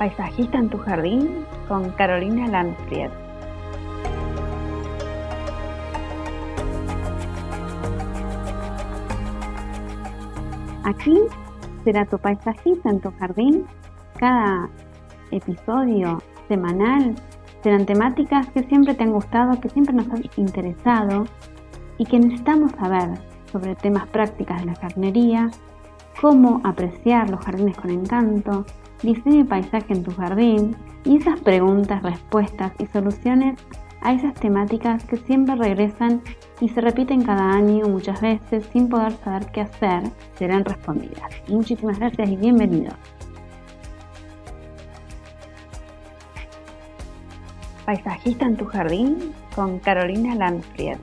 Paisajista en tu jardín con Carolina Landfried. Aquí será tu paisajista en tu jardín. Cada episodio semanal serán temáticas que siempre te han gustado, que siempre nos han interesado y que necesitamos saber sobre temas prácticas de la jardinería, cómo apreciar los jardines con encanto, diseño y paisaje en tu jardín y esas preguntas, respuestas y soluciones a esas temáticas que siempre regresan y se repiten cada año muchas veces sin poder saber qué hacer, serán respondidas. Muchísimas gracias y bienvenidos. Paisajista en tu jardín con Carolina Landfried.